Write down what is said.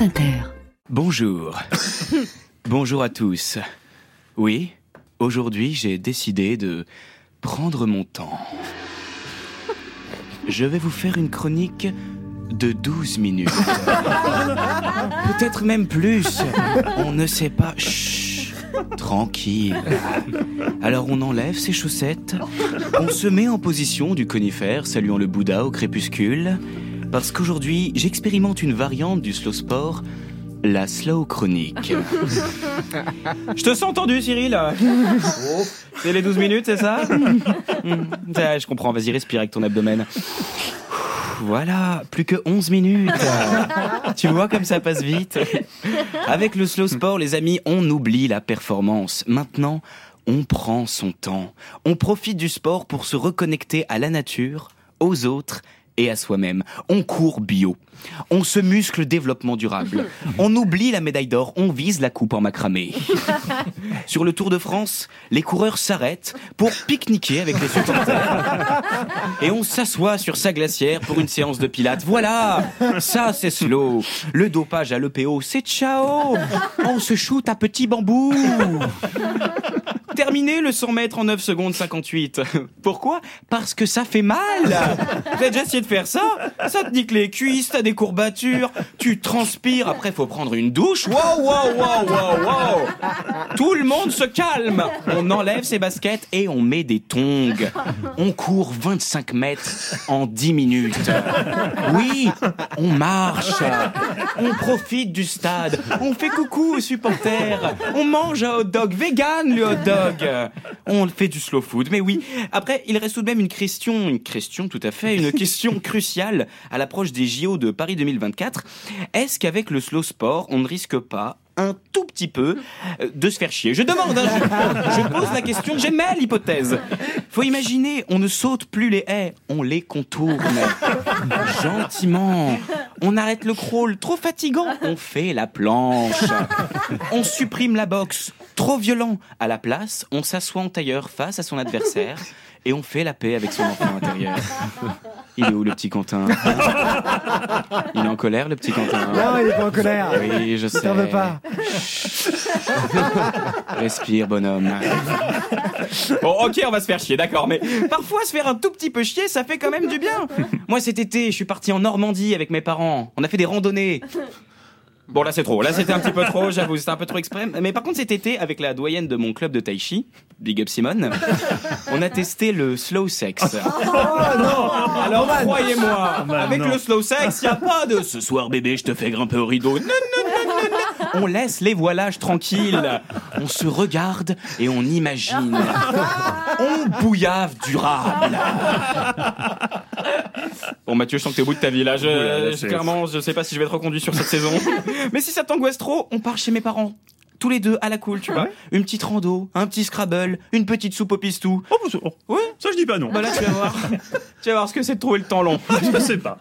France Inter. Bonjour. Bonjour à tous. Oui, aujourd'hui j'ai décidé de prendre mon temps. Je vais vous faire une chronique de 12 minutes. Peut-être même plus. On ne sait pas. Chut. Tranquille. Alors on enlève ses chaussettes, on se met en position du conifère saluant le Bouddha au crépuscule, parce qu'aujourd'hui j'expérimente une variante du slow sport, la slow chronique. Je te sens entendu Cyril C'est les 12 minutes, c'est ça ça, Je comprends, vas-y respire avec ton abdomen. Voilà, plus que 11 minutes. tu vois comme ça passe vite. Avec le slow sport, les amis, on oublie la performance. Maintenant, on prend son temps. On profite du sport pour se reconnecter à la nature, aux autres et à soi-même. On court bio. On se muscle développement durable. On oublie la médaille d'or, on vise la coupe en macramé. Sur le Tour de France, les coureurs s'arrêtent pour pique-niquer avec les supporters. Et on s'assoit sur sa glacière pour une séance de pilates. Voilà, ça c'est slow. Le dopage à l'EPO, c'est ciao. On se shoot à petits bambous. Terminé le 100 mètres en 9 secondes 58. Pourquoi? Parce que ça fait mal. T'as déjà essayé de faire ça? Ça te nique les cuisses, t'as des courbatures, tu transpires, après faut prendre une douche. Wow, wow, wow, wow, wow. Tout le monde se calme. On enlève ses baskets et on met des tongs. On court 25 mètres en 10 minutes. Oui, on marche. On profite du stade. On fait coucou aux supporters. On mange un hot dog vegan, le hot dog. On fait du slow food. Mais oui, après, il reste tout de même une question, une question tout à fait, une question cruciale à l'approche des JO de Paris 2024. Est-ce qu'avec le slow sport, on ne risque pas un tout petit peu euh, de se faire chier? Je demande, hein, je, pose la question, j'émets l'hypothèse. Faut imaginer, on ne saute plus les haies, on les contourne. Gentiment. On arrête le crawl, trop fatigant, on fait la planche. On supprime la boxe, trop violent. À la place, on s'assoit en tailleur face à son adversaire et on fait la paix avec son enfant intérieur. Il est où le petit Quentin Il est en colère le petit Quentin Non, il est pas en colère. Oui, je sais. T'en veux pas. Respire, bonhomme. Bon, ok, on va se faire chier, d'accord, mais parfois se faire un tout petit peu chier, ça fait quand même du bien. Moi, cet été, je suis parti en Normandie avec mes parents. On a fait des randonnées. Bon, là, c'est trop. Là, c'était un petit peu trop, j'avoue, c'était un peu trop extrême. Mais par contre, cet été, avec la doyenne de mon club de tai chi, Big Up Simone, on a testé le slow sex. Alors, croyez-moi, avec le slow sex, il a pas de ce soir, bébé, je te fais grimper au rideau. Non, non, non, non, non. On laisse les voilages tranquilles. On se regarde et on imagine. On bouillave durable. Bon Mathieu, je sens que t'es au bout de ta vie là. Je, là, clairement, je sais pas si je vais être reconduit sur cette saison. Mais si ça t'angoisse trop, on part chez mes parents. Tous les deux à la cool, tu vois. Une petite rando, un petit Scrabble, une petite soupe au pistou. Oh, bah, ça- oh, Ouais. ça je dis pas non. Bah là, tu vas voir. tu vas voir ce que c'est de trouver le temps long. Je sais pas.